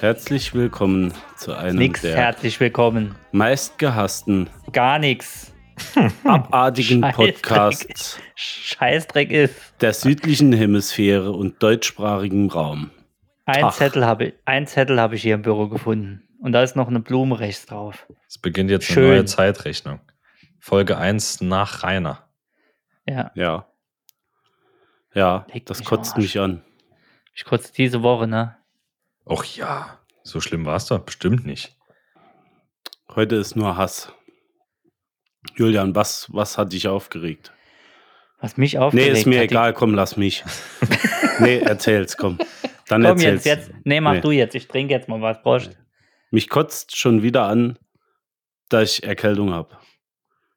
Herzlich willkommen zu einem Nix der herzlich willkommen. meistgehassten, Gar nichts. abartigen. Podcasts Scheißdreck ist. der südlichen Hemisphäre und deutschsprachigem Raum. Ein Ach. Zettel habe ich, ein Zettel habe ich hier im Büro gefunden. Und da ist noch eine Blume rechts drauf. Es beginnt jetzt Schön. eine neue Zeitrechnung. Folge 1 nach Rainer. Ja. Ja. Ja, Leck das mich kotzt Arsch. mich an. Ich kurz diese Woche, ne? Och ja, so schlimm war es doch bestimmt nicht. Heute ist nur Hass. Julian, was, was hat dich aufgeregt? Was mich Nee, aufgeregt ist mir hat, die- egal, komm, lass mich. nee, erzähl's, komm. Dann Komm erzähl's. jetzt, jetzt. Nee, mach Nee. du jetzt. Ich trinke jetzt mal was. Prost. Mich kotzt schon wieder an, dass ich Erkältung habe.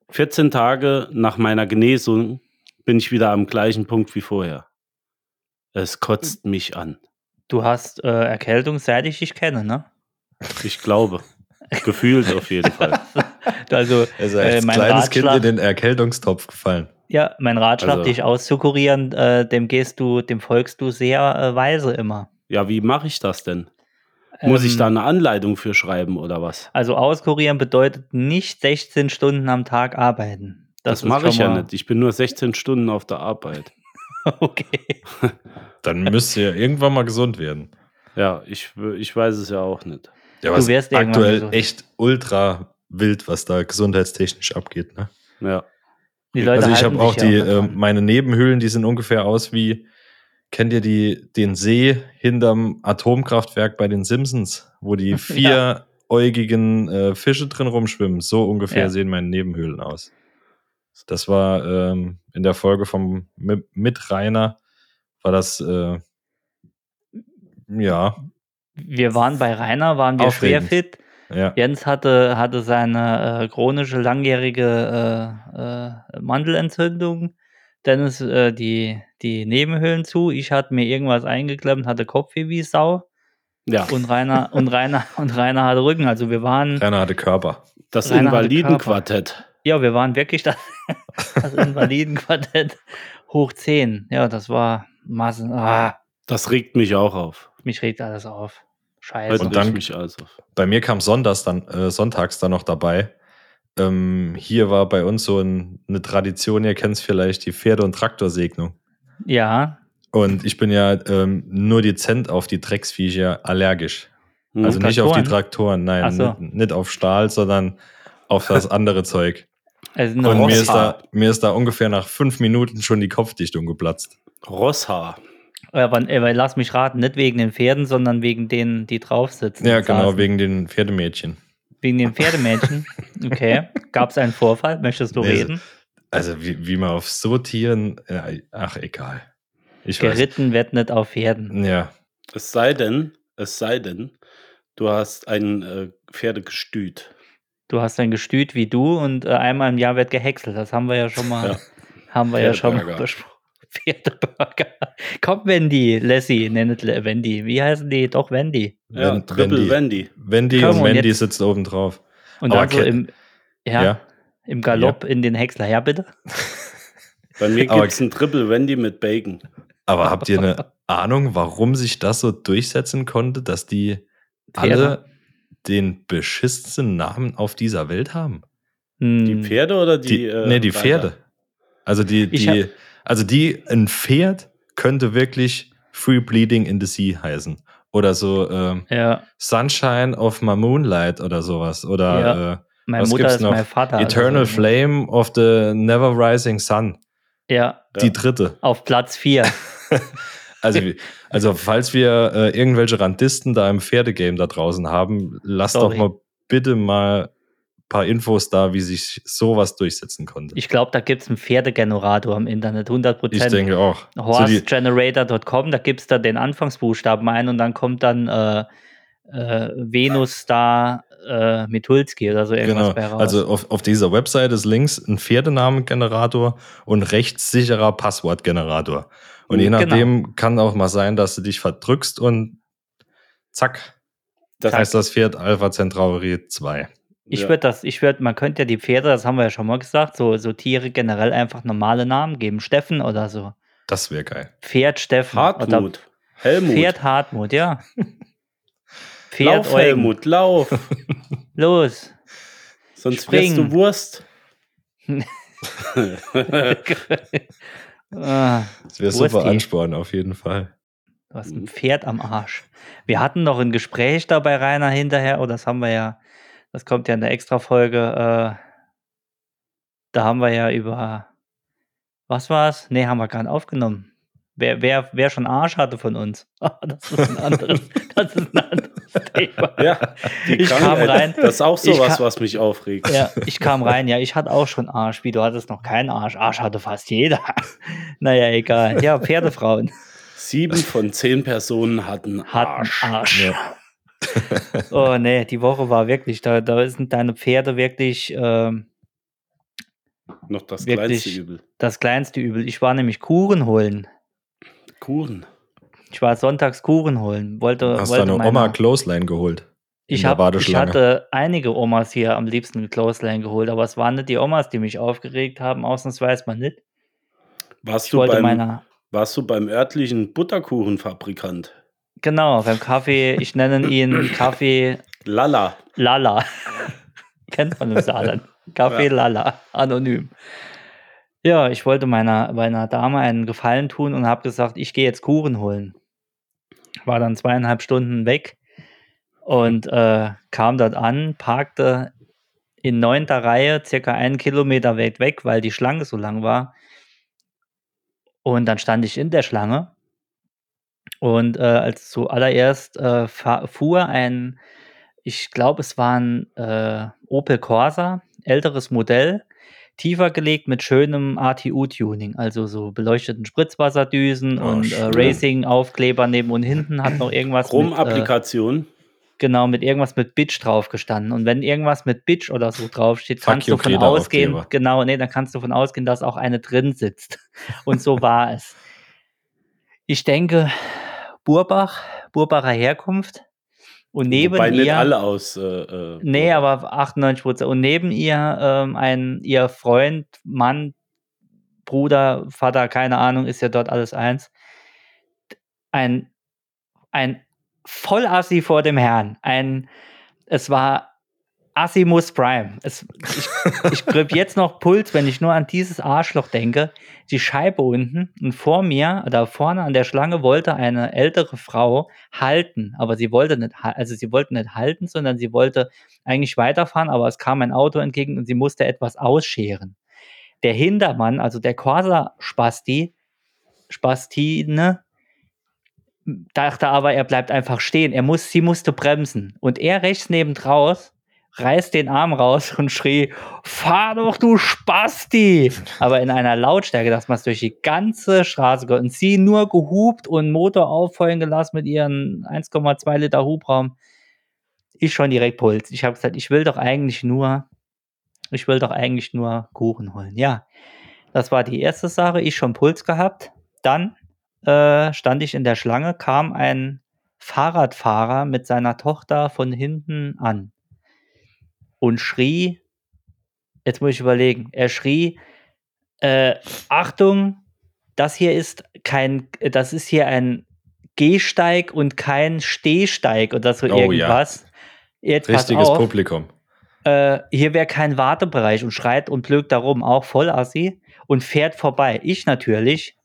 14 Tage nach meiner Genesung bin ich wieder am gleichen Punkt wie vorher. Es kotzt mich an. Du hast äh, Erkältung, seit ich dich kenne, ne? Ich glaube. Gefühlt auf jeden Fall. Also, Er ist äh, als mein kleines Kind Ratschlag, in den Erkältungstopf gefallen. ja, mein Ratschlag, Also- dich auszukurieren, äh, dem gehst du, dem folgst du sehr äh, weise immer. Ja, wie mache ich das denn? Muss ich Ähm, da eine Anleitung für schreiben oder was? Also auskurieren bedeutet nicht 16 Stunden am Tag arbeiten. Das, ist mache ich ja nicht. Ich bin nur 16 Stunden auf der Arbeit. Okay. Dann müsst ihr irgendwann mal gesund werden. Ja, ich, ich weiß es ja auch nicht. Ja, Du irgendwann aktuell gesund. echt ultra wild, was da gesundheitstechnisch abgeht. Ne? Ja. Die Leute also ich habe auch ja die, noch äh, meine Nebenhöhlen, die sind ungefähr aus wie, kennt ihr die, den See hinterm Atomkraftwerk bei den Simpsons, wo die vieräugigen äh, Fische drin rumschwimmen? So ungefähr Ja. sehen meine Nebenhöhlen aus. Das war ähm, in der Folge vom Mi- mit Rainer, war das, äh, ja, Wir waren bei Rainer, waren wir Aufregend. schwer fit. ja. Jens hatte, hatte seine äh, chronische, langjährige äh, äh, Mandelentzündung. Dennis äh, die, die Nebenhöhlen zu. Ich hatte mir irgendwas eingeklemmt, hatte Kopfweh wie Sau. Ja, Und Rainer, und Rainer, und Rainer hatte Rücken. Also wir waren, Rainer hatte Körper. das Rainer Invalidenquartett. Ja, wir waren wirklich das, das Invalidenquartett hoch 10. Ja, das war Massen. Ah, Das regt mich auch auf. mich regt alles auf. Scheiße. Heute Und regt dann- mich alles auf. Bei mir kam sonntags dann, äh, sonntags dann noch dabei. Ähm, hier war bei uns so ein, eine Tradition, ihr kennt es vielleicht, die Pferde- und Traktorsegnung. ja, Und ich bin ja ähm, nur dezent auf die Drecksviecher allergisch. Hm. Also nicht auf die Traktoren? Nein, so. nicht, nicht auf Stahl, sondern auf das andere Zeug. Also eine Und mir ist, da, mir ist da ungefähr nach fünf Minuten schon die Kopfdichtung geplatzt. Rosshaar. Aber, aber lass mich raten, nicht wegen den Pferden, sondern wegen denen, die drauf sitzen. Ja, genau, saßen. wegen den Pferdemädchen. Wegen den Pferdemädchen. Okay. Gab es einen Vorfall? Möchtest du Nee, reden? Also wie, wie man auf so Tieren, ach egal. Ich weiß. Geritten wird nicht auf Pferden. Ja, Es sei denn, es sei denn, du hast ein äh, Pferdegestüt. Du hast ein Gestüt wie du und äh, einmal im Jahr wird gehäckselt. Das haben wir ja schon mal, Ja. haben wir ja schon mal besprochen. Pferdeburger. Komm, Wendy, Lassie, nennt Wendy. Wie heißen die? Doch, Wendy. Ja, Wenn- Triple Wendy. Wendy. Wendy und und Mandy jetzt- sitzt oben drauf. Und Aber dann so ke- im, ja, Ja. im Galopp in den Häcksler. Ja, bitte? Bei mir Aber- gibt es ein Triple Wendy mit Bacon. Aber habt ihr eine Ahnung, warum sich das so durchsetzen konnte, dass die alle den beschissensten Namen auf dieser Welt haben? Hm, Die Pferde oder die? Die, äh, nee, die Reiter? Pferde. Also die, Ich die, also die, ein Pferd könnte wirklich Free Bleeding in the Sea heißen. Oder so ähm, Ja, Sunshine of My Moonlight oder sowas. Oder Ja. äh, meine Was Mutter gibt's ist noch? mein Vater. also Eternal so. Flame of the Never Rising Sun. Ja, Die Ja. dritte. auf Platz 4. Also, also falls wir äh, irgendwelche Randisten da im Pferdegame da draußen haben, lasst Sorry. doch mal bitte mal ein paar Infos da, wie sich sowas durchsetzen konnte. Ich glaube, da gibt es einen Pferdegenerator im Internet, 100%. Ich denke auch. Horsegenerator.com, da gibst du den Anfangsbuchstaben ein und dann kommt dann äh, äh, Venus Star äh, Mitulski oder so irgendwas Genau. Also auf, auf dieser Webseite ist links ein Pferdenamengenerator und rechtssicherer Passwortgenerator. Und je Genau. nachdem kann auch mal sein, dass du dich verdrückst und zack, Das heißt das Pferd Alpha Centauri 2. ich ja. würde das, ich würde, man könnte ja die Pferde, das haben wir ja schon mal gesagt, so, so Tiere generell einfach normale Namen geben. Steffen oder so. Das wäre geil. Pferd Steffen. Hartmut. Oder Helmut. Pferd Hartmut, ja. Pferd lauf, Eugen. Helmut, lauf. Los. Sonst Spring. wirst du Wurst. ah, Das wäre super Ansporn auf jeden Fall. du hast ein Pferd am Arsch. Wir hatten noch ein Gespräch da bei Rainer hinterher, oh, das haben wir ja, das kommt ja in der Extra-Folge, äh, da haben wir ja über, was war's? Nee, haben wir gar nicht aufgenommen. Wer, wer, wer schon Arsch hatte von uns. Ah, das ist ein anderes, das ist ein anderes Thema. Ja, die Ich kam Krankheit, rein. Das ist auch sowas, kam- was mich aufregt. Ja, ich kam rein, ja, ich hatte auch schon Arsch. Wie, du hattest noch keinen Arsch. Arsch hatte fast jeder. Naja, egal. Ja, Pferdefrauen Sieben von zehn Personen hatten hatten Arsch. Arsch. Oh nee, die Woche war wirklich, da, da sind deine Pferde wirklich ähm, Noch das Wirklich. kleinste Übel. das kleinste Übel. Ich war nämlich Kuchen holen. Kuchen. Ich war sonntags Kuchen holen. Wollte, Hast wollte deine meiner- Oma Clothesline geholt? Ich, hab, ich hatte einige Omas hier am liebsten mit Clothesline geholt, aber es waren nicht die Omas, die mich aufgeregt haben, ausnahmsweise mal nicht. Warst Ich du, beim, meiner, warst du beim örtlichen Butterkuchenfabrikant? genau, beim Kaffee, ich nenne ihn Kaffee Lala. Lala. Kennt man im Saarland. Kaffee Ja. Lala, anonym. Ja, ich wollte meiner, meiner Dame einen Gefallen tun und habe gesagt, ich gehe jetzt Kuchen holen. War dann zweieinhalb Stunden weg und äh, kam dort an, parkte in neunter Reihe, circa einen Kilometer weit weg, weil die Schlange so lang war. Und dann stand ich in der Schlange. Und äh, als zuallererst äh, fuhr ein, ich glaube, es war ein äh, Opel Corsa, älteres Modell, tiefer gelegt mit schönem ATU-Tuning, also so beleuchteten Spritzwasserdüsen Oh, und äh. Racing-Aufkleber neben und hinten hat noch irgendwas mit, äh, Chrome-Applikation. genau, mit irgendwas mit Bitch drauf gestanden. Und wenn irgendwas mit Bitch oder so draufsteht, Fuck kannst du von ausgehen, Aufkleber. genau, nee, dann kannst du von ausgehen, dass auch eine drin sitzt. Und so war es. Ich denke, Burbach, Burbacher Herkunft. Und neben Wobei nicht ihr, alle aus. Äh, äh, nee, aber 98 Prozent. Und neben ihr ähm, ein, ihr Freund, Mann, Bruder, Vater, keine Ahnung, ist ja dort alles eins. Ein, ein Vollassi vor dem Herrn. Ein, es war Assimus Prime. Es, ich ich krieg jetzt noch Puls, wenn ich nur an dieses Arschloch denke. Die Scheibe unten und vor mir, oder vorne an der Schlange, wollte eine ältere Frau halten. Aber sie wollte nicht, also sie wollte nicht halten, sondern sie wollte eigentlich weiterfahren, aber es kam ein Auto entgegen und sie musste etwas ausscheren. Der Hintermann, also der Corsa-Spasti, Spastine, dachte aber, er bleibt einfach stehen. Er muss, sie musste bremsen. Und er rechts neben reißt den Arm raus und schrie, fahr doch, du Spasti! Aber in einer Lautstärke, dass man es durch die ganze Straße gehört. Und sie nur gehupt und Motor aufheulen gelassen mit ihren 1,2 Liter Hubraum. Ich schon direkt Puls. Ich habe gesagt, ich will doch eigentlich nur, ich will doch eigentlich nur Kuchen holen. Ja, das war die erste Sache. Ich schon Puls gehabt. Dann äh, stand ich in der Schlange, kam ein Fahrradfahrer mit seiner Tochter von hinten an und schrie, jetzt muss ich überlegen, er schrie, äh, Achtung, das hier ist kein, das ist hier ein Gehsteig und kein Stehsteig oder so Oh ja. irgendwas. Jetzt pass Richtiges auf, Publikum. äh, hier wäre kein Wartebereich und schreit und blökt darum, auch voll assi und fährt vorbei. Ich natürlich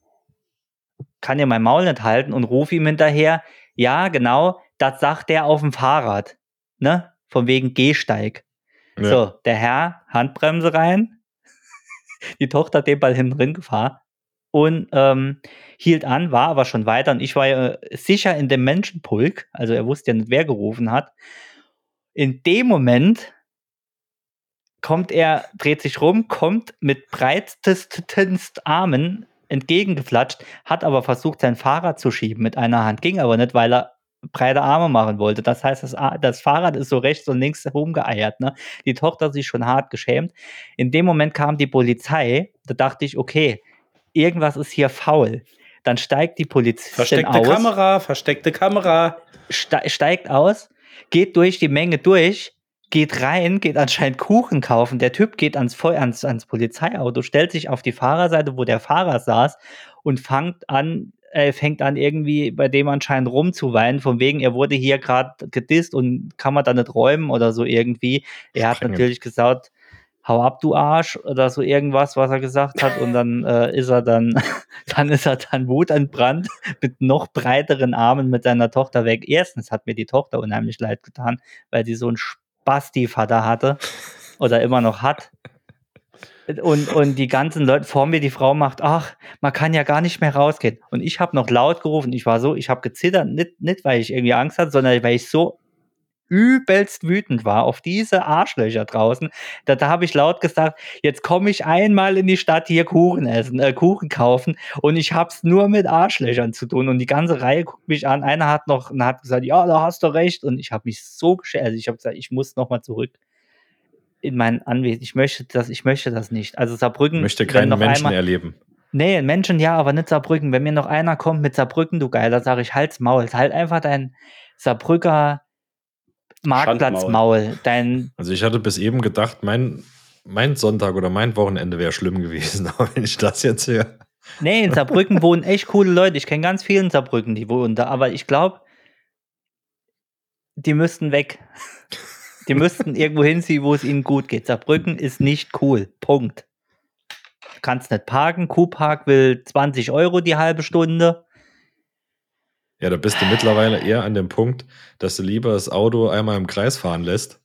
kann ja mein Maul nicht halten und rufe ihm hinterher, ja, genau, das sagt der auf dem Fahrrad, ne? Von wegen Gehsteig. Ja. So, der Herr, Handbremse rein, die Tochter den Ball hinten drin gefahren und ähm, hielt an, war aber schon weiter und ich war ja äh, sicher in dem Menschenpulk, also er wusste ja nicht, wer gerufen hat. In dem Moment kommt er, dreht sich rum, kommt mit breitesten Armen entgegengeflatscht, hat aber versucht, sein Fahrrad zu schieben mit einer Hand. Ging aber nicht, weil er breite Arme machen wollte. Das heißt, das, das Fahrrad ist so rechts und links rumgeeiert. Ne? Die Tochter sich schon hart geschämt. In dem Moment kam die Polizei. Da dachte ich, okay, irgendwas ist hier faul. Dann steigt die Versteckte aus Kamera, versteckte Kamera. ste steigt aus, geht durch die Menge durch, geht rein, geht anscheinend Kuchen kaufen. Der Typ geht ans, Feu ans, ans Polizeiauto, stellt sich auf die Fahrerseite, wo der Fahrer saß und fängt an, äh, fängt an irgendwie bei dem anscheinend rumzuweinen, von wegen, er wurde hier gerade gedisst und kann man da nicht räumen oder so irgendwie. Er hat natürlich gesagt, hau ab, du Arsch, oder so irgendwas, was er gesagt hat. Und dann äh, ist er dann, dann ist er dann wutentbrannt mit noch breiteren Armen mit seiner Tochter weg. Erstens hat mir die Tochter unheimlich leid getan, weil sie so einen Spasti-Vater hatte oder immer noch hat. Und, und die ganzen Leute vor mir, die Frau macht, ach, man kann ja gar nicht mehr rausgehen. Und ich habe noch laut gerufen, ich war so, ich habe gezittert, nicht, nicht weil ich irgendwie Angst hatte, sondern weil ich so übelst wütend war auf diese Arschlöcher draußen. Da, da habe ich laut gesagt, jetzt komme ich einmal in die Stadt hier Kuchen essen, äh, Kuchen kaufen und ich hab's nur mit Arschlöchern zu tun und die ganze Reihe guckt mich an. Einer hat noch hat gesagt, ja, da hast du recht und ich habe mich so geschert. Also ich habe gesagt, ich muss noch mal zurück in mein Anwesen. Ich möchte das, ich möchte das nicht. Also Saarbrücken Ich möchte keinen noch Menschen einmal, erleben. Nee, Menschen ja, aber nicht Saarbrücken. Wenn mir noch einer kommt mit Saarbrücken, du Geiler, sage ich, halt's Maul. Halt einfach dein Saarbrücker Marktplatzmaul. Dein, Also ich hatte bis eben gedacht, mein, mein Sonntag oder mein Wochenende wäre schlimm gewesen. Aber wenn ich das jetzt höre. nee, in Saarbrücken wohnen echt coole Leute. Ich kenne ganz viele in Saarbrücken, die wohnen da. Aber ich glaube, die müssten weg. Die müssten irgendwo hinziehen, wo es ihnen gut geht. Saarbrücken ist nicht cool. Punkt. Du kannst nicht parken. Kuhpark will 20 Euro die halbe Stunde. Ja, da bist du mittlerweile eher an dem Punkt, dass du lieber das Auto einmal im Kreis fahren lässt,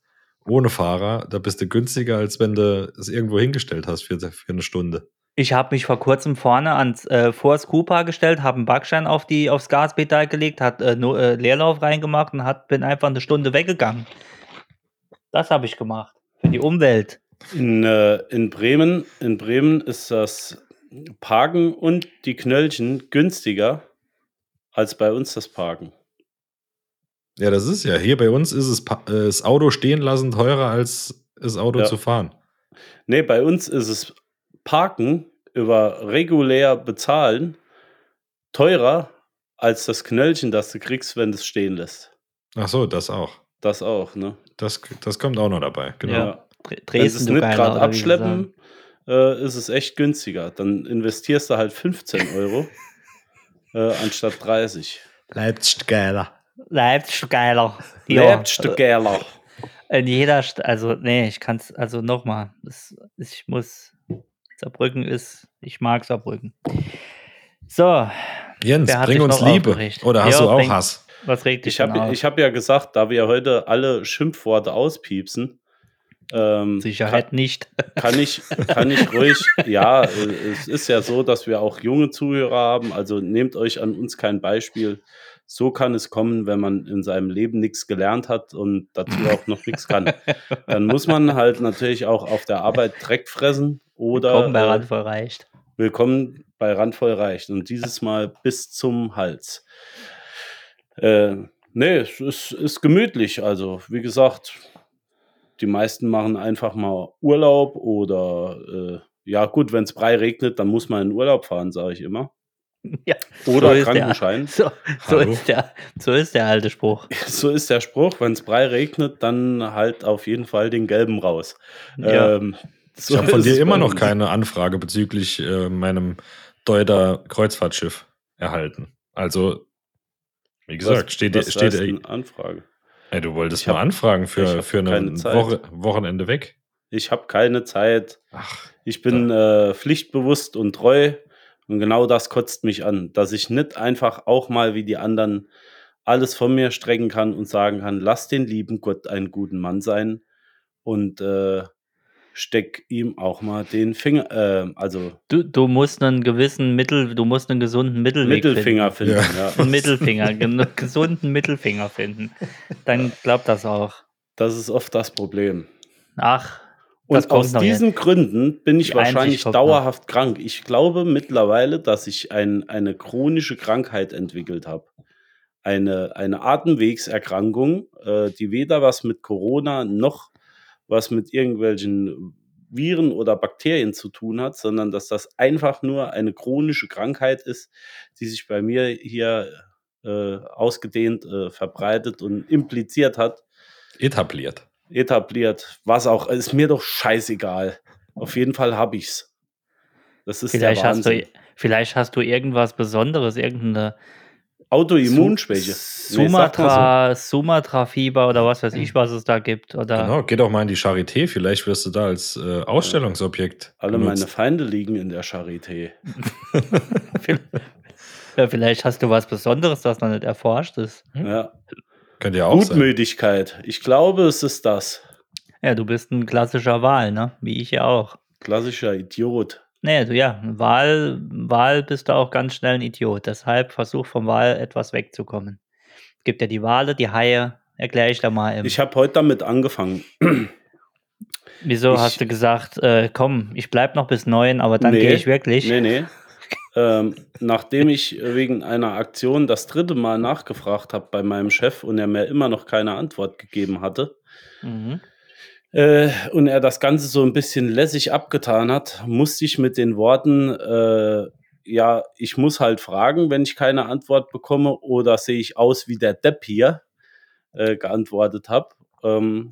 ohne Fahrer. Da bist du günstiger, als wenn du es irgendwo hingestellt hast für, für eine Stunde. Ich habe mich vor kurzem vorne ans äh, vors Kupa gestellt, habe einen Backstein auf die aufs Gaspedal gelegt, hat äh, nur äh, Leerlauf reingemacht und hat, bin einfach eine Stunde weggegangen. Das habe ich gemacht für die Umwelt. In, äh, in, Bremen, in Bremen ist das Parken und die Knöllchen günstiger als bei uns das Parken. Ja, das ist ja. Hier bei uns ist es pa- äh, das Auto stehen lassen teurer als das Auto Ja. zu fahren. Nee, bei uns ist es Parken über regulär bezahlen teurer als das Knöllchen, das du kriegst, wenn du es stehen lässt. Ach so, das auch. Das auch, ne? Das, das kommt auch noch dabei. Genau. Ja. Dre- Wenn sie es Dresden, du nicht Geiler, gerade abschleppen, äh, ist es echt günstiger. Dann investierst du halt 15 Euro äh, anstatt 30. Leipzig geiler. Leipzig, du Geiler. Du Gerler. in jeder St also nee, ich kann es, also nochmal, ich muss, Saarbrücken ist, ich mag Saarbrücken. So, Jens, bring uns Liebe. aufgeregt? Oder hast Ja, du auch bring- Hass? Was regt dich Ich habe hab ja gesagt, da wir heute alle Schimpfworte auspiepsen, ähm, Sicherheit nicht. kann ich, kann ich ruhig, ja, äh, es ist ja so, dass wir auch junge Zuhörer haben, also nehmt euch an uns kein Beispiel. So kann es kommen, wenn man in seinem Leben nichts gelernt hat und dazu auch noch nichts kann. Dann muss man halt natürlich auch auf der Arbeit Dreck fressen oder Komm, bei äh, Randvoll reicht. Willkommen bei Randvoll reicht. Und dieses Mal bis zum Hals. Äh, nee, es ist, ist gemütlich. Also, wie gesagt, die meisten machen einfach mal Urlaub oder äh, ja, gut, wenn es Brei regnet, dann muss man in Urlaub fahren, sage ich immer. Ja, Oder ist der- Krankenschein. So, so, Hallo? ist der, so ist der alte Spruch. So ist der Spruch, wenn es Brei regnet, dann halt auf jeden Fall den gelben raus. Ja. Ähm, so Ich habe von dir immer noch keine Anfrage bezüglich äh, meinem Deuter Kreuzfahrtschiff erhalten. Also, wie gesagt, Was- steht, was steht eine Anfrage. ey, du wolltest hab- mal anfragen für, für ein. Woche, Wochenende weg. Ich habe keine Zeit. Ach, Ich bin äh, pflichtbewusst und treu und genau das kotzt mich an, dass ich nicht einfach auch mal wie die anderen alles von mir strecken kann und sagen kann, lass den lieben Gott einen guten Mann sein und äh, steck ihm auch mal den Finger, äh, also Du, du musst einen gewissen Mittel, du musst einen gesunden Mittelweg Mittelfinger finden. Ja. Ja. finden. Einen Mittelfinger, einen gesunden Mittelfinger finden. Dann glaubt das auch. Das ist oft das Problem. Ach, das Und aus diesen Gründen bin ich Die wahrscheinlich kommt noch. dauerhaft krank. Ich glaube mittlerweile, dass ich ein, eine chronische Krankheit entwickelt habe. eine, eine Atemwegserkrankung, äh, die weder was mit Corona noch was mit irgendwelchen Viren oder Bakterien zu tun hat, sondern dass das einfach nur eine chronische Krankheit ist, die sich bei mir hier äh, ausgedehnt äh, verbreitet und impliziert hat, Etabliert. etabliert, was auch, ist mir doch scheißegal. Auf jeden Fall habe ich's. Das ist Vielleicht der hast, du, Wahnsinn. vielleicht hast du irgendwas Besonderes, irgendeine Autoimmunschwäche. Nee, Sumatra, Sumatra-Fieber oder was weiß ich, was es da gibt. Oder Genau, geh doch mal in die Charité, vielleicht wirst du da als äh, Ausstellungsobjekt. Alle meine benutzt. Feinde liegen in der Charité. ja, vielleicht hast du was Besonderes, das noch nicht erforscht ist. Ja. Könnte ja auch sein. Gutmütigkeit. Ich glaube, es ist das. Ja, du bist ein klassischer Wal, ne? Wie ich ja auch. Klassischer Idiot. Nee, du, ja, Wahl, Wahl bist du auch ganz schnell ein Idiot. Deshalb versuch vom Wahl etwas wegzukommen. Es gibt ja die Wale, die Haie, erkläre ich da mal. Im, Ich habe heute damit angefangen. wieso ich- hast du gesagt, äh, komm, ich bleib noch bis neun, aber dann gehe ich wirklich? Nee, nee. ähm, nachdem ich wegen einer Aktion das dritte Mal nachgefragt habe bei meinem Chef und er mir immer noch keine Antwort gegeben hatte Mhm. Äh, und er das Ganze so ein bisschen lässig abgetan hat, musste ich mit den Worten, äh, ja, ich muss halt fragen, wenn ich keine Antwort bekomme oder sehe ich aus wie der Depp hier, äh, geantwortet habe. Ähm,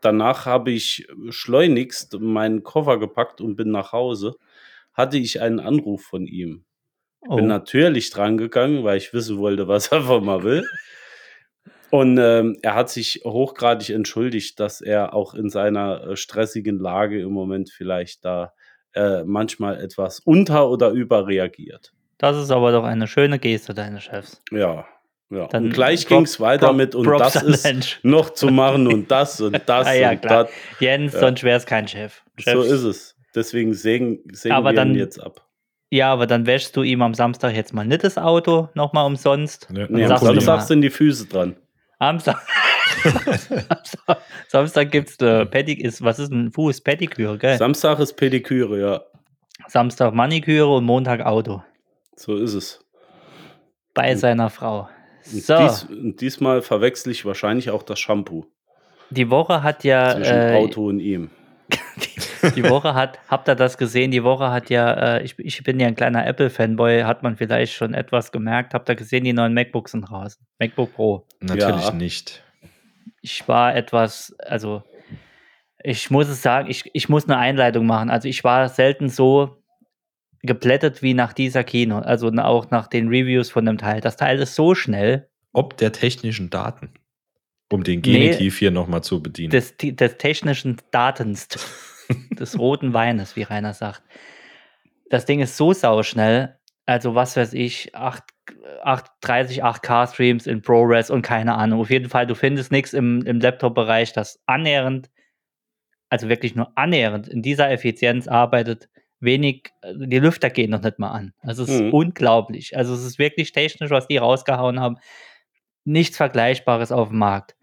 danach habe ich schleunigst meinen Koffer gepackt und bin nach Hause. Hatte ich einen Anruf von ihm. Oh. Bin natürlich dran gegangen, weil ich wissen wollte, was er von mir will. Und ähm, er hat sich hochgradig entschuldigt, dass er auch in seiner äh, stressigen Lage im Moment vielleicht da äh, manchmal etwas unter- oder überreagiert. Das ist aber doch eine schöne Geste deines Chefs. Ja, ja. Dann und gleich ging es weiter Prop- mit und Props das ist Mensch. noch zu machen und das und das Ah ja, und klar. das. Jens, Ja. sonst wäre es kein Chef. So Chefs- ist es. Deswegen sägen, sägen Aber wir dann- ihn jetzt ab. Ja, aber dann wäschst du ihm am Samstag jetzt mal nicht das Auto nochmal umsonst. Ja, Nee, am sagst du Samstag mal. sind die Füße dran. Am Sa Samstag, Samstag gibt's äh, Pedik ist, was ist ein Fuß? Pediküre, gell? Samstag ist Pediküre, ja. Samstag Maniküre und Montag Auto. So ist es. Bei seiner Frau. Und, So, dies, und diesmal verwechsel ich wahrscheinlich auch das Shampoo die Woche hat ja zwischen äh, Auto und ihm. Die Woche hat, habt ihr das gesehen? Die Woche hat ja, äh, ich, ich bin ja ein kleiner Apple-Fanboy, hat man vielleicht schon etwas gemerkt. Habt ihr gesehen, die neuen MacBooks sind draußen? MacBook Pro. Natürlich Ja. nicht. Ich war etwas, also ich muss es sagen, ich, ich muss eine Einleitung machen. Also ich war selten so geplättet wie nach dieser Kino, also auch nach den Reviews von dem Teil. Das Teil ist so schnell, Ob der technischen Daten. Um den Nee. Genitiv hier nochmal zu bedienen. des, des technischen Datens, des roten Weines, wie Rainer sagt. Das Ding ist so sauschnell, also was weiß ich, 8, 8, 30 8K-Streams in ProRes und keine Ahnung. Auf jeden Fall, du findest nichts im, im Laptop-Bereich, das annähernd, also wirklich nur annähernd in dieser Effizienz arbeitet. Wenig, äh, die Lüfter gehen noch nicht mal an. Also es ist Mhm. unglaublich. Also es ist wirklich technisch, was die rausgehauen haben. Nichts Vergleichbares auf dem Markt.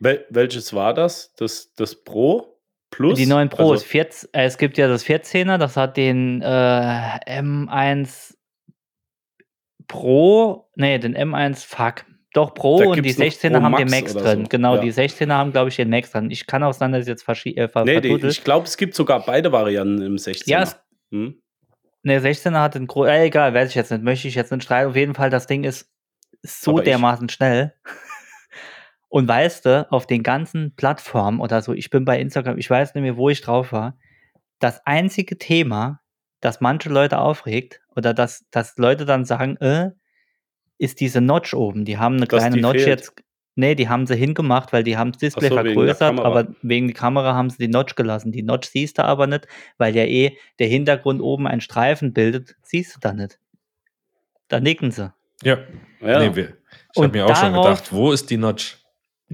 Wel welches war das? Das, das Pro Plus? Die neuen Pros. Also, 14, äh, es gibt ja das 14er, das hat den äh, M1 Pro, nee, den M1 Fuck. Doch Pro und die gibt's noch 16er Pro haben den Max drin. so. Genau, Ja. die 16er haben, glaube ich, den Max drin. Ich kann auch sein, dass ich jetzt verschi äh, ver nee, die, ich glaube, es gibt sogar beide Varianten im 16er. Ja, es, hm? ne, 16er hat den Gro äh, egal, weiß ich jetzt nicht, möchte ich jetzt nicht streiten. Auf jeden Fall, das Ding ist so dermaßen schnell. Und weißt du, auf den ganzen Plattformen oder so, ich bin bei Instagram, ich weiß nicht mehr, wo ich drauf war, das einzige Thema, das manche Leute aufregt oder dass, dass Leute dann sagen, äh, ist diese Notch oben. Die haben eine Dass kleine Notch fehlt. jetzt. Nee, die haben sie hingemacht, weil die haben das Display so, wegen vergrößert, Kamera. aber wegen der Kamera haben sie die Notch gelassen. Die Notch siehst du aber nicht, weil ja eh der Hintergrund oben einen Streifen bildet, siehst du da nicht. Da nicken sie. ja. Ja. Nee, wir, ich habe mir auch schon gedacht, wo ist die Notch?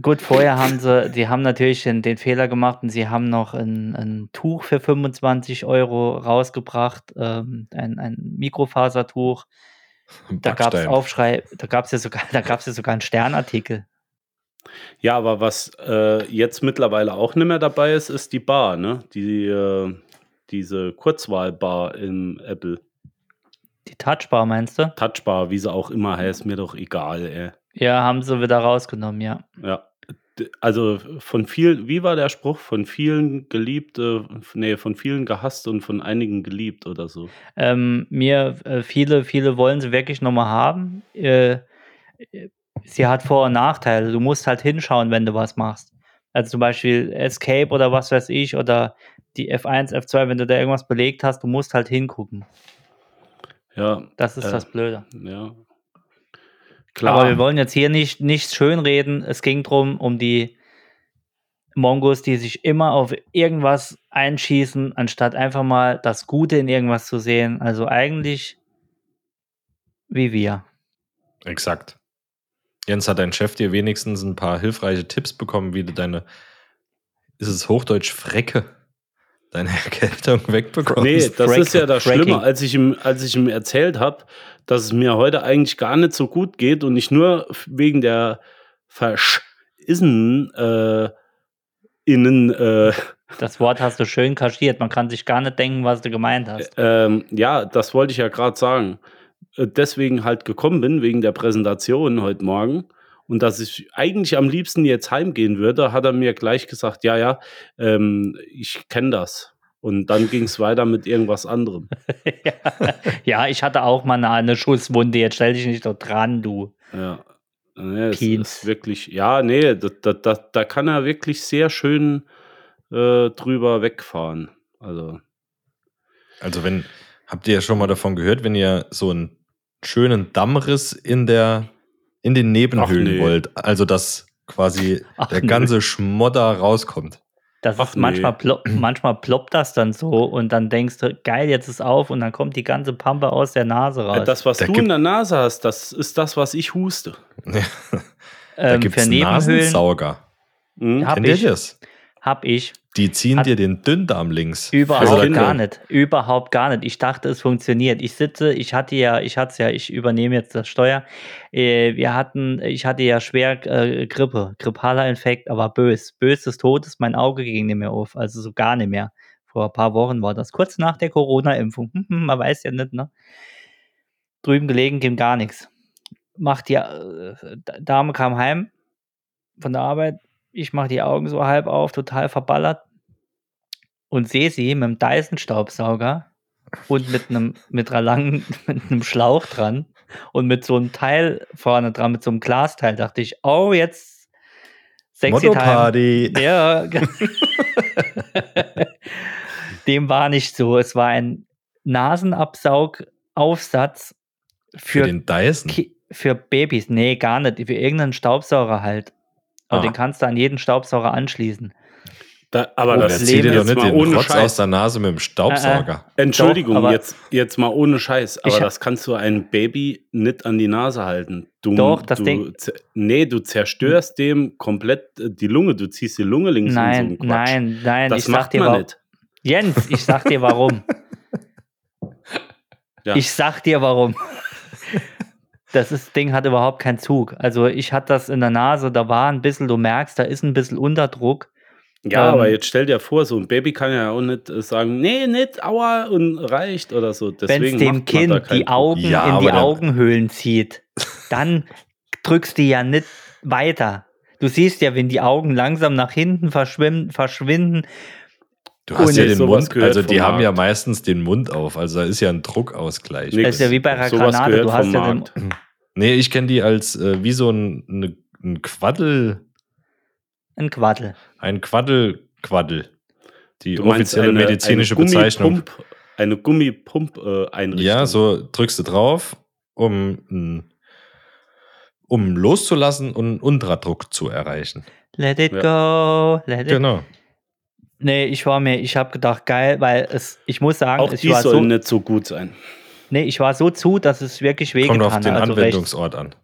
Gut, vorher haben sie, die haben natürlich den, den Fehler gemacht und sie haben noch ein, ein Tuch für 25 Euro rausgebracht, ähm, ein, ein Mikrofasertuch. Da gab es. Aufschrei, da gab es ja sogar, da gab es ja sogar einen Sternartikel. Ja, aber was äh, jetzt mittlerweile auch nicht mehr dabei ist, ist die Bar, ne? Die, äh, diese Kurzwahlbar im Apple. Die Touchbar meinst du? Touchbar, wie sie auch immer heißt, mir doch egal, ey. Ja, haben sie wieder rausgenommen, ja. Ja. Also von vielen, wie war der Spruch? Von vielen geliebt, äh, nee, von vielen gehasst und von einigen geliebt oder so. Ähm, mir, äh, viele, viele wollen sie wirklich nochmal haben. Äh, sie hat Vor- und Nachteile. Du musst halt hinschauen, wenn du was machst. Also zum Beispiel Escape oder was weiß ich oder die F1, F2, wenn du da irgendwas belegt hast, du musst halt hingucken. Ja, Das ist Äh, das Blöde. ja. Klar. Aber wir wollen jetzt hier nicht nichts schönreden. Es ging drum um die Mongos, die sich immer auf irgendwas einschießen, anstatt einfach mal das Gute in irgendwas zu sehen. Also eigentlich wie wir. Exakt. Jens, hat dein Chef dir wenigstens ein paar hilfreiche Tipps bekommen, wie du deine, ist es Hochdeutsch Frecke, deine Erkältung wegbekommst? Nee, das Frack- ist ja das Fracking. Schlimme, als ich, ihm, als ich ihm erzählt habe, dass es mir heute eigentlich gar nicht so gut geht und nicht nur wegen der Verschissen äh, innen, äh, Das Wort hast du schön kaschiert. Man kann sich gar nicht denken, was du gemeint hast. ähm, ja, das wollte ich ja gerade sagen. Äh, Deswegen halt gekommen bin, wegen der Präsentation heute Morgen. Und dass ich eigentlich am liebsten jetzt heimgehen würde, hat er mir gleich gesagt, ja, ja, ähm, ich kenne das. Und dann ging es weiter mit irgendwas anderem. ja, ich hatte auch mal eine, eine Schusswunde. Jetzt stell dich nicht dort dran, du. Ja. Nee, es ist wirklich, ja, nee, da, da, da, da kann er wirklich sehr schön äh, drüber wegfahren. Also, Also wenn, habt ihr schon mal davon gehört, wenn ihr so einen schönen Dammriss in der, in den Nebenhöhlen nee. wollt, also dass quasi Ach, der ganze Schmodder rauskommt. Das Ach, ist manchmal, nee. plopp, manchmal ploppt das dann so und dann denkst du, geil, jetzt ist auf und dann kommt die ganze Pampe aus der Nase raus. äh, das, was da du in der Nase hast, das ist das, was ich huste. da ähm, gibt es Nasensauger. Mhm. Kennt ihr ich, das? Hab ich. Die ziehen Hat- dir den Dünndarm links. Überhaupt gar nicht. Überhaupt gar nicht. Ich dachte, es funktioniert. Ich sitze, ich hatte ja, ich hatte ja, ich übernehme jetzt das Steuer. Äh, wir hatten, ich hatte ja schwer äh, Grippe, grippaler Infekt, aber bös. Bös des Todes, mein Auge ging nicht mehr auf. Also so gar nicht mehr. Vor ein paar Wochen war das. Kurz nach der Corona-Impfung. Man weiß ja nicht, ne? Drüben gelegen ging gar nichts. Macht die äh, Dame kam heim von der Arbeit. Ich mache die Augen so halb auf, total verballert und sehe sie mit einem Dyson-Staubsauger und mit einem mit einer langen mit einem Schlauch dran und mit so einem Teil vorne dran, mit so einem Glasteil, dachte ich, oh, jetzt sexy Time. Motto-Party. Ja. Dem war nicht so. Es war ein Nasenabsaugaufsatz Für für, den Dyson. Ki für Babys. Nee, gar nicht. Für irgendeinen Staubsauger halt. Aber Ah. den kannst du an jeden Staubsauger anschließen. Da, aber Oh, das zieht dir doch nicht den ohne Rotz aus der Nase mit dem Staubsauger. Entschuldigung, Doch, jetzt, jetzt mal ohne Scheiß, aber das kannst du einem Baby nicht an die Nase halten. Du, Doch, das du, Ding- Nee, du zerstörst dem komplett äh, die Lunge, du ziehst die Lunge links Nein, und so ein Quatsch. nein, nein. das ich sag macht dir man nicht. Jens, ich sag dir warum. Ja. Ich sag dir warum. Das ist, Ding hat überhaupt keinen Zug. Also ich hatte das in der Nase, da war ein bisschen, du merkst, da ist ein bisschen Unterdruck. Ja, Ähm, aber jetzt stell dir vor, so ein Baby kann ja auch nicht äh, sagen, nee, nicht, aua, und reicht oder so. Wenn es dem Kind die. Augen Ja, in die Augenhöhlen zieht, dann drückst du ja nicht weiter. Du siehst ja, wenn die Augen langsam nach hinten verschwimmen, verschwinden, Du hast ja den Mund, also die haben ja Markt. meistens den Mund auf, also da ist ja ein Druckausgleich. Nix. das ist ja wie bei einer Sowas Granate. Du hast ja den, Markt. Nee, ich kenne die als äh, wie so ein, eine, ein Quaddel, ein Quaddel. ein Quaddel-Quaddel. Die Du offizielle medizinische Bezeichnung. Gummipump, eine Gummipump-Einrichtung. Ja, so drückst du drauf, um, um loszulassen und einen Unterdruck zu erreichen. Let it go, let it Genau. Nee, ich war mir, ich habe gedacht, geil, weil es, ich muss sagen, Auch ich die war so, sollen nicht so gut sein. nee, ich war so zu, dass es wirklich Kommt wehgetan auf den hat. Also rechts. Anwendungsort an.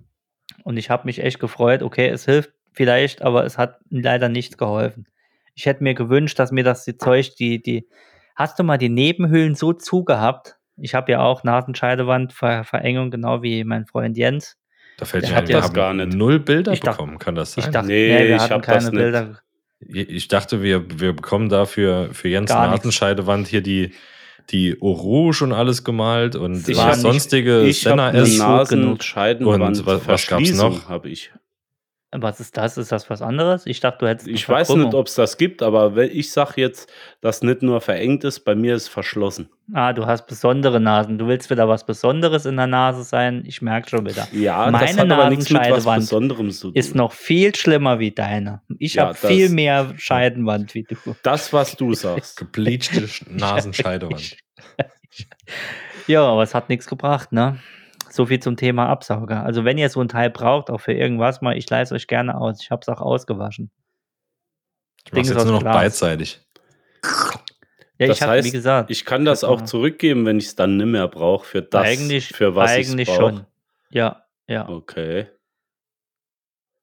Und ich habe mich echt gefreut. Okay, es hilft vielleicht, aber es hat leider nichts geholfen. Ich hätte mir gewünscht, dass mir das die Zeug, die, die, hast du mal die Nebenhöhlen so zugehabt? Ich habe ja auch Nasenscheidewandverengung, genau wie mein Freund Jens. Da fällt Ich mir ein, wir haben gar nicht. null Bilder Ich dachte- bekommen, kann das Ich sein? dachte, Nee, nee, wir ich hatten hab das keine nicht. Ich dachte, wir, wir bekommen da für, Jens Gar. Nasenscheidewand hier die, die Rouge und alles gemalt und Ich nicht- sonstige Ich habe Senna eine S. Nas- Nasenscheidenwand Und was- was gab's noch? habe ich. Was ist das? Ist das was anderes? Ich dachte, du hättest. Ich weiß nicht, ob es das gibt, aber wenn- ich sage jetzt, dass nicht nur verengt ist, bei mir ist es verschlossen. Ah, du hast besondere Nasen. Du willst wieder was Besonderes in der Nase sein. Ich merke schon wieder. Ja, Meine das hat aber nichts mit was Nasenscheidewand Besonderem zu tun. Ist noch viel schlimmer wie deine. Ich Ja, habe viel mehr Scheidenwand wie du. das, was du sagst. Gebleachte Nasenscheidewand. Ja, aber es hat nichts gebracht, ne? So viel zum Thema Absauger. Also wenn ihr so ein Teil braucht, auch für irgendwas mal, ich leise euch gerne aus. Ich habe es auch ausgewaschen. Ich ist jetzt nur noch Glas. beidseitig. Ja, Das ich wie heißt, gesagt, Ich kann das auch zurückgeben, wenn ich es dann nicht mehr brauche, für das, eigentlich, für was ich eigentlich schon. Ja, ja. Okay.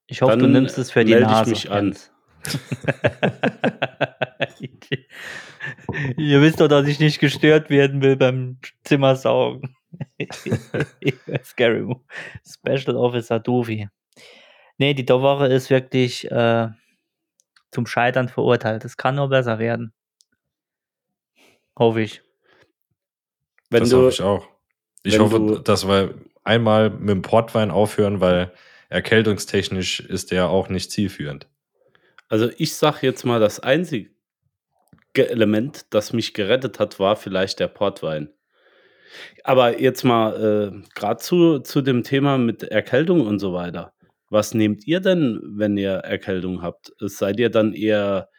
Ich hoffe, du Dann nimmst es für die melde ich Nase. mich an. Ihr wisst doch, dass ich nicht gestört werden will beim Zimmersaugen. Scary Special Officer Dovi. Nee, die Woche ist wirklich äh, zum Scheitern verurteilt. Es kann nur besser werden. Hoffe ich. Wenn das du, hoffe ich auch. Ich hoffe, du- dass wir einmal mit dem Portwein aufhören, weil erkältungstechnisch ist der auch nicht zielführend. Also ich sag jetzt mal, das einzige Element, das mich gerettet hat, war vielleicht der Portwein. Aber jetzt mal äh, gerade zu, zu dem Thema mit Erkältung und so weiter. Was nehmt ihr denn, wenn ihr Erkältung habt? Seid ihr dann eher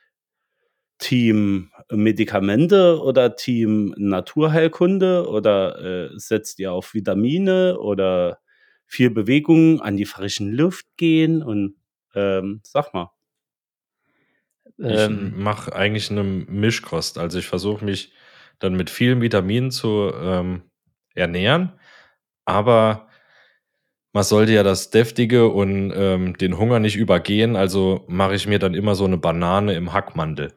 Team Medikamente oder Team Naturheilkunde oder äh, setzt ihr auf Vitamine oder viel Bewegung, an die frischen Luft gehen und ähm, sag mal. Ich Ähm, mache eigentlich eine Mischkost. Also ich versuche mich dann mit vielen Vitaminen zu ähm, ernähren, aber man sollte ja das Deftige und ähm, den Hunger nicht übergehen, also mache ich mir dann immer so eine Banane im Hackmandel.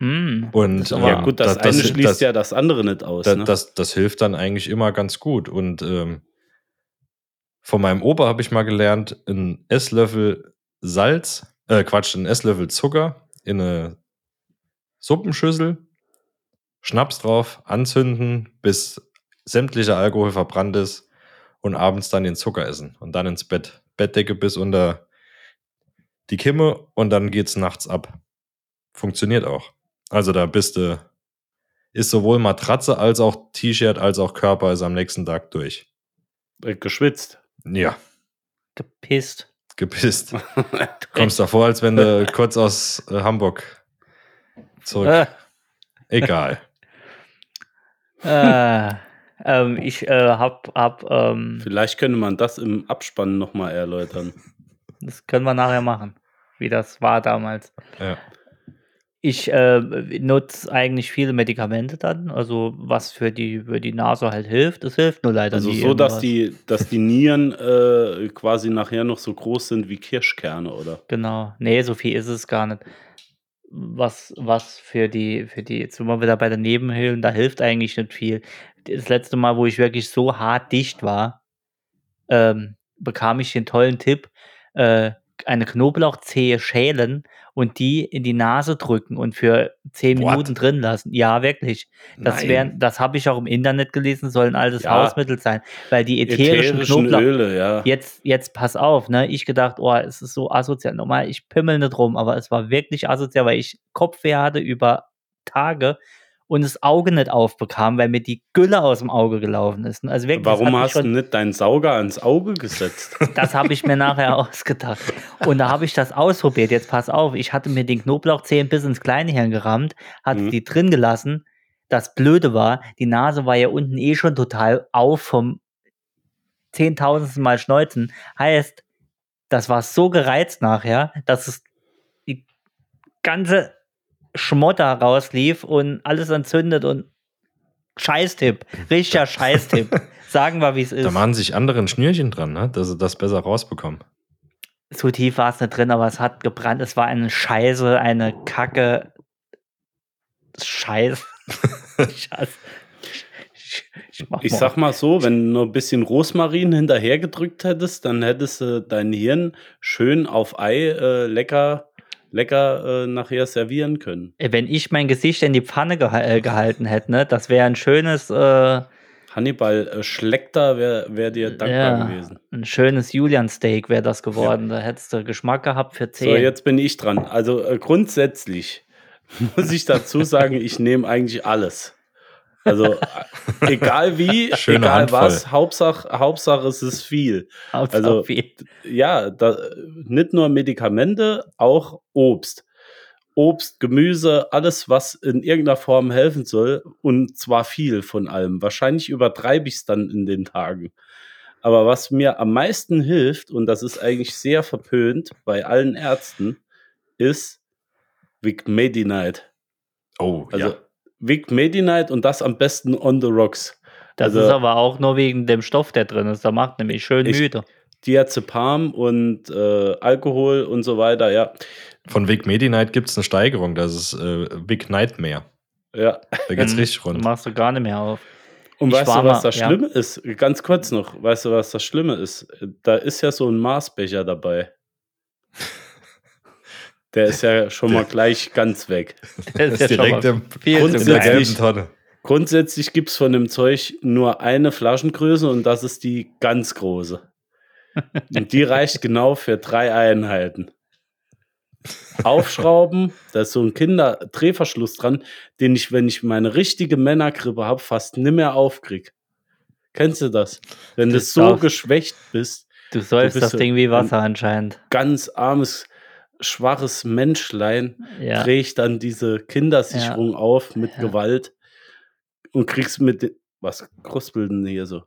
mm, Und aber- Ja, gut, das, das- eine das- schließt das- ja das andere nicht aus. Ne? das, das hilft dann eigentlich immer ganz gut. Und ähm, von meinem Opa habe ich mal gelernt, einen Esslöffel Salz, äh, Quatsch, einen Esslöffel Zucker in eine Suppenschüssel, Schnaps drauf, anzünden, bis sämtlicher Alkohol verbrannt ist und abends dann den Zucker essen und dann ins Bett. Bettdecke bis unter die Kimme und dann geht's nachts ab. Funktioniert auch. Also da bist du, ist sowohl Matratze als auch T-Shirt als auch Körper ist am nächsten Tag durch. Geschwitzt. Ja, gepisst. gepisst. Kommst davor, als wenn du kurz aus äh, Hamburg zurück. Egal. Äh, ähm, ich äh, hab, hab ähm, Vielleicht könnte man das im Abspann nochmal erläutern. das können wir nachher machen, wie das war damals. Ja. Ich äh, nutze eigentlich viele Medikamente dann, also was für die, für die Nase halt hilft. Es hilft nur leider Also nie so, dass die, dass die Nieren äh, quasi nachher noch so groß sind wie Kirschkerne, oder? Genau. Nee, so viel ist es gar nicht. Was, was für die, für die, jetzt sind wir wieder bei den Nebenhöhlen, da hilft eigentlich nicht viel. Das letzte Mal, wo ich wirklich so hart dicht war, ähm, bekam ich den tollen Tipp, äh, eine Knoblauchzehe schälen und die in die Nase drücken und für zehn What? Minuten drin lassen. Ja, wirklich. Das wären, das habe ich auch im Internet gelesen, soll ein altes Ja. Hausmittel sein, weil die ätherischen, Ätherischen Knoblauch, ja. Jetzt, jetzt pass auf, ne? Ich gedacht, oh, es ist so asozial. Normal, ich pimmel nicht rum, aber es war wirklich asozial, weil ich Kopfweh hatte über Tage und das Auge nicht aufbekam, weil mir die Gülle aus dem Auge gelaufen ist. Also wirklich, Warum hast du nicht deinen Sauger ans Auge gesetzt? das habe ich mir nachher ausgedacht. Und da habe ich das ausprobiert. Jetzt pass auf, ich hatte mir den Knoblauchzehen bis ins kleine Hirn gerammt, hatte Mhm. die drin gelassen. Das Blöde war, die Nase war ja unten eh schon total auf vom zehntausendsten Mal Schneuzen. Heißt, das war so gereizt nachher, dass es die ganze Schmotter rauslief und alles entzündet und Scheißtipp. Richtiger Scheißtipp. Sagen wir, wie es ist. Da machen sich andere ein Schnürchen dran, ne? dass sie das besser rausbekommen. so tief war es nicht drin, aber es hat gebrannt. Es war eine Scheiße, eine Kacke. Scheiß. ich, hasse- ich, ich, mach Ich mal- sag mal so, wenn du noch ein bisschen Rosmarin hinterhergedrückt hättest, dann hättest du dein Hirn schön auf Ei äh, lecker lecker äh, nachher servieren können. Wenn ich mein Gesicht in die Pfanne geha äh, gehalten hätte, ne, das wäre ein schönes, äh, Hannibal äh, Schleckter wäre wär dir dankbar ja, gewesen. ein schönes Julian-Steak wäre das geworden. Da hättest du Geschmack gehabt für So, 10. jetzt bin ich dran. Also äh, grundsätzlich muss ich dazu sagen, ich nehme eigentlich alles. Also egal wie, Schöne egal Handvoll. was, Hauptsache, Hauptsache es ist viel. Hauptsache also- viel. Ja, da, nicht nur Medikamente, auch Obst. Obst, Gemüse, alles, was in irgendeiner Form helfen soll. Und zwar viel von allem. Wahrscheinlich übertreibe ich es dann in den Tagen. Aber was mir am meisten hilft, und das ist eigentlich sehr verpönt bei allen Ärzten, ist Vic Medi-Night. Oh, Also ja. Vic Medi-Night und das am besten on the rocks. Das also- ist aber auch nur wegen dem Stoff, der drin ist. Der macht nämlich schön Ich- müde. Diazepam und äh, Alkohol und so weiter, ja. Von Vic Medi-Night gibt es eine Steigerung. Das ist äh, Vic Nightmare. Ja. Da geht's Mhm. richtig rund. machst du gar nicht mehr auf. Und Ich weißt du, was mal- das ja. Schlimme ist? Ganz kurz noch, weißt du, was das Schlimme ist? Da ist ja so ein Maßbecher dabei. Der ist ja schon mal gleich ganz weg. Das Das ist direkt im, der Grundsätzlich- gelben Tonne. Grundsätzlich gibt es von dem Zeug nur eine Flaschengröße und das ist die ganz große. Und die reicht genau für drei Einheiten. Aufschrauben, da ist so ein Kinderdrehverschluss dran, den ich, wenn ich meine richtige Männergrippe habe, fast nimmer aufkrieg. Kennst du das? Wenn du Das so darf- geschwächt bist, Du sollst das Ding wie Wasser anscheinend. ganz armes, schwaches Menschlein, Ja. drehe ich dann diese Kindersicherung auf mit Ja. Gewalt und kriegst mit den, was kruspeln hier so?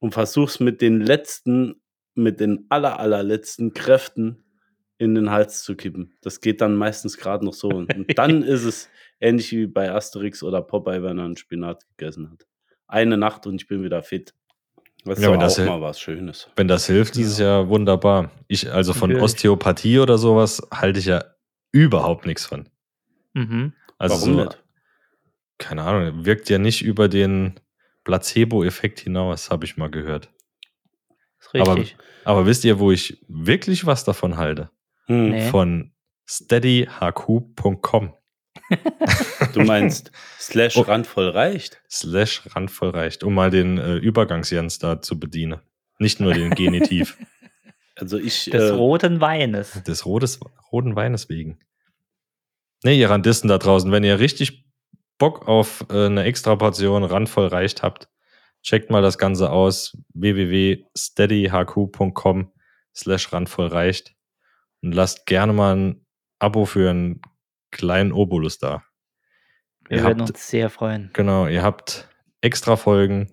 Und versuchst mit den letzten, mit den aller, allerletzten Kräften in den Hals zu kippen. Das geht dann meistens gerade noch so. Und, und dann ist es ähnlich wie bei Asterix oder Popeye, wenn er einen Spinat gegessen hat. Eine Nacht und ich bin wieder fit. Das ist Ja, wenn das auch mal was Schönes. Wenn das hilft, ist es ja wunderbar. Ich, also von Natürlich. Osteopathie oder sowas halte ich ja überhaupt nichts von. Mhm. Also Warum so, nicht? keine Ahnung, wirkt ja nicht über den Placebo-Effekt hinaus, habe ich mal gehört. Ist richtig. Aber wisst ihr, wo ich wirklich was davon halte? Hm. Nee. Von steadyhq.com Du meinst, slash Oh. randvoll reicht? slash randvoll reicht, um mal den äh, Übergangsjens da zu bedienen. Nicht nur den Genitiv Also ich, Des äh, roten Weines. des rotes, roten Weines wegen. Nee, ihr Randisten da draußen, wenn ihr richtig Bock auf äh, eine extra Portion randvoll reicht habt, checkt mal das Ganze aus. www.steadyhq.com slash randvoll reicht und lasst gerne mal ein Abo für einen kleinen Obolus da. Wir ihr würden habt- uns sehr freuen. Genau, ihr habt extra Folgen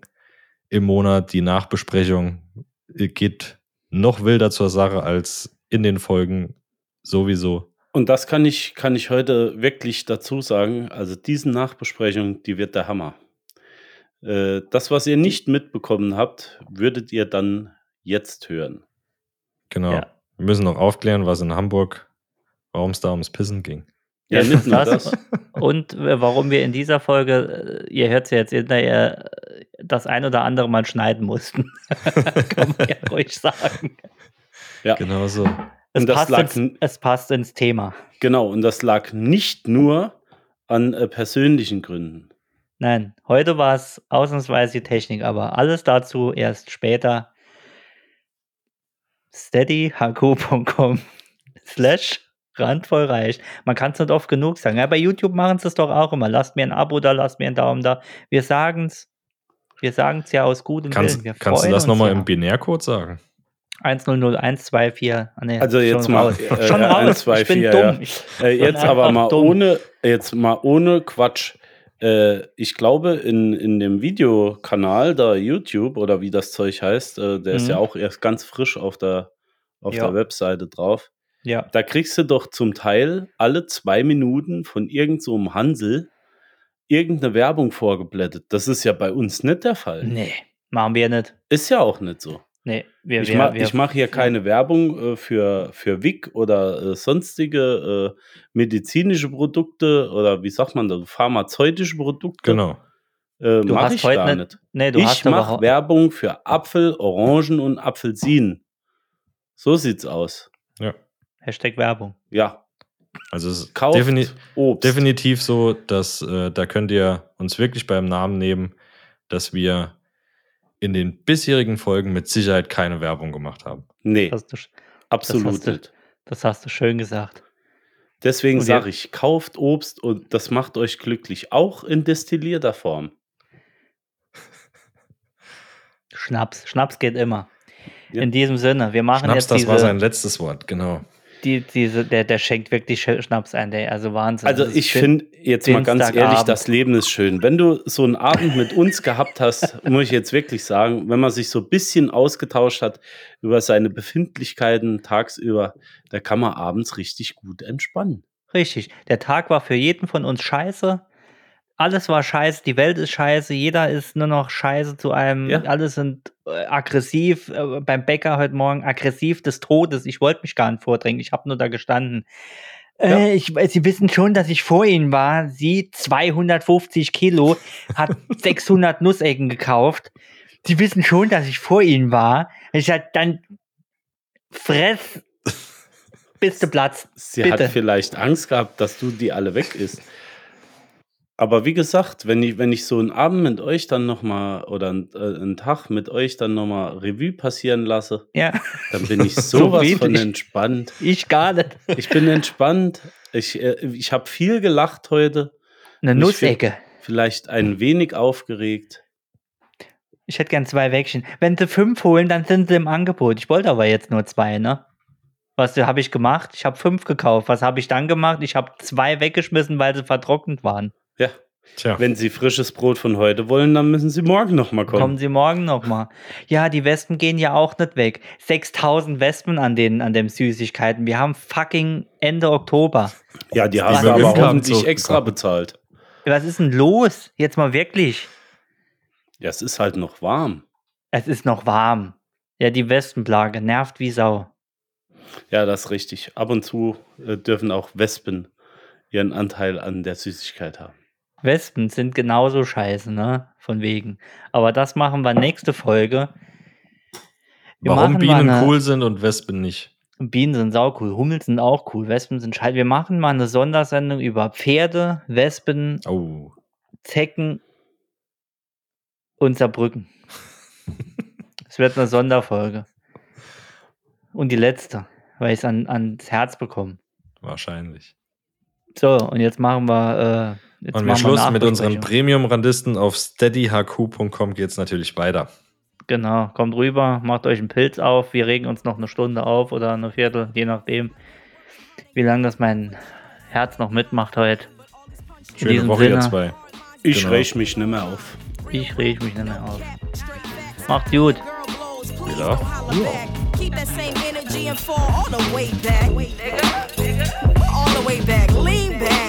im Monat, die Nachbesprechung geht noch wilder zur Sache als in den Folgen sowieso. Und das kann ich, kann ich heute wirklich dazu sagen. Also diese Nachbesprechung, die wird der Hammer. Äh, das, was ihr nicht mitbekommen habt, würdet ihr dann jetzt hören. Genau. Ja. Wir müssen noch aufklären, was in Hamburg, warum es da ums Pissen ging. Ja, nicht nur Das-. Und äh, warum wir in dieser Folge, äh, ihr hört es ja jetzt hinterher, äh, das ein oder andere Mal schneiden mussten. Kann man ja ruhig sagen. Ja, Genau so. Es, Und das passt lag ins, es passt ins Thema. genau. Und das lag nicht nur an äh, persönlichen Gründen. Nein, heute war es ausnahmsweise die Technik, aber alles dazu erst später. steadyhq.com slash randvoll reicht. Man kann es nicht oft genug sagen. Ja, bei YouTube machen sie es doch auch immer. Lasst mir ein Abo da, lasst mir einen Daumen da. Wir sagen es. Wir sagen es ja aus gutem Kannst, Willen. Wir kannst du das nochmal ja. im Binärcode sagen? 100124. Ah, nee, Also jetzt schon mal, raus. äh, schon raus. 1, 2, ich bin 4, dumm. ja. Ich, Äh, jetzt aber mal dumm. ohne, jetzt mal ohne Quatsch. Äh, ich glaube, in, in dem Videokanal da YouTube oder wie das Zeug heißt, äh, der ist Mhm. ja auch erst ganz frisch auf der, auf Ja. der Webseite drauf. Ja. Da kriegst du doch zum Teil alle zwei Minuten von irgend so einem Hansel irgendeine Werbung vorgeblättet. Das ist ja bei uns nicht der Fall. Nee, machen wir nicht. Ist ja auch nicht so. Nee, wir, Ich wir, mache mach hier keine Werbung äh, für, für WIC oder äh, sonstige äh, medizinische Produkte oder wie sagt man da, pharmazeutische Produkte. Genau. Äh, Du mach hast ich heute da nicht- nicht. Nee, du Ich mache Werbung für Apfel, Orangen und Apfelsinen. So sieht's aus. Ja. Hashtag Werbung. Ja. Also es ist Kauft defini Obst. definitiv so, dass äh, da könnt ihr uns wirklich beim Namen nehmen, dass wir in den bisherigen Folgen mit Sicherheit keine Werbung gemacht haben. Nee, Das hast du, absolut das hast du- das hast du schön gesagt. Deswegen sage ich, kauft Obst und das macht euch glücklich, auch in destillierter Form. Schnaps. Schnaps geht immer. Ja. In diesem Sinne, wir machen Schnaps, jetzt das diese, war sein letztes Wort, genau. Die, diese, der, der schenkt wirklich Sch- Schnaps ein, der, also Wahnsinn. Also ich finde jetzt mal ganz ehrlich, das Leben ist schön. Wenn du so einen Abend mit uns gehabt hast, muss ich jetzt wirklich sagen, wenn man sich so ein bisschen ausgetauscht hat über seine Befindlichkeiten tagsüber, da kann man abends richtig gut entspannen. Richtig. Der Tag war für jeden von uns scheiße. Alles war scheiße, die Welt ist scheiße, jeder ist nur noch scheiße zu einem, Ja. alle sind äh, aggressiv, äh, beim Bäcker heute Morgen aggressiv des Todes. Ich wollte mich gar nicht vordrängen, ich habe nur da gestanden. Ja. Äh, ich, Sie wissen schon, dass ich vor Ihnen war. Sie 250 Kilo, hat 600 Nussecken gekauft. Sie wissen schon, dass ich vor Ihnen war. Ich halt dann fress, bis du platzt. Sie Bitte. hat vielleicht Angst gehabt, dass du die alle weg isst. Aber wie gesagt, wenn ich, wenn ich so einen Abend mit euch dann nochmal oder einen, äh, einen Tag mit euch dann nochmal Revue passieren lasse, Ja, dann bin ich sowas von friedlich. entspannt. ich gar nicht. Ich bin entspannt. Ich, äh, ich habe viel gelacht heute. Eine Nussecke. Vielleicht ein wenig aufgeregt. Ich hätte gern zwei Wäckchen. Wenn sie fünf holen, dann sind sie im Angebot. Ich wollte aber jetzt nur zwei, ne? Was habe ich gemacht? Ich habe fünf gekauft. Was habe ich dann gemacht? Ich habe zwei weggeschmissen, weil sie vertrocknet waren. Ja, Tja, wenn Sie frisches Brot von heute wollen, dann müssen Sie morgen nochmal kommen. Kommen sie morgen nochmal. Ja, die Wespen gehen ja auch nicht weg. 6000 Wespen an den, an den Süßigkeiten. Wir haben fucking Ende Oktober. Ja, die Was du aber hoffentlich extra bezahlt. Was ist denn los? Jetzt mal wirklich. Ja, es ist halt noch warm. Es ist noch warm. Ja, die Wespenplage nervt wie Sau. Ja, das ist richtig. Ab und zu äh, dürfen auch Wespen ihren Anteil an der Süßigkeit haben. Wespen sind genauso scheiße, ne? Von wegen. Aber das machen wir nächste Folge. Wir warum Bienen eine- cool sind und Wespen nicht. Bienen sind saucool, Hummeln sind auch cool, Wespen sind scheiße. Wir machen mal eine Sondersendung über Pferde, Wespen, Oh. Zecken und Saarbrücken. Es wird eine Sonderfolge. Und die letzte, weil ich es an, ans Herz bekomme. Wahrscheinlich. So, und jetzt machen wir. Äh, jetzt Und wir Schluss mit unseren. Premium-Randisten auf steadyhq.com geht es natürlich weiter. Genau, kommt rüber, macht euch einen Pilz auf. Wir regen uns noch eine Stunde auf oder eine Viertel, je nachdem, wie lange das mein Herz noch mitmacht heute. Schöne Woche, ihr Sinne, zwei. Ich Genau. räch mich nicht mehr auf. ich reg mich nicht mehr auf. Macht gut. Ja. Keep that same energy and fall all the way back. All the way back. Lean back.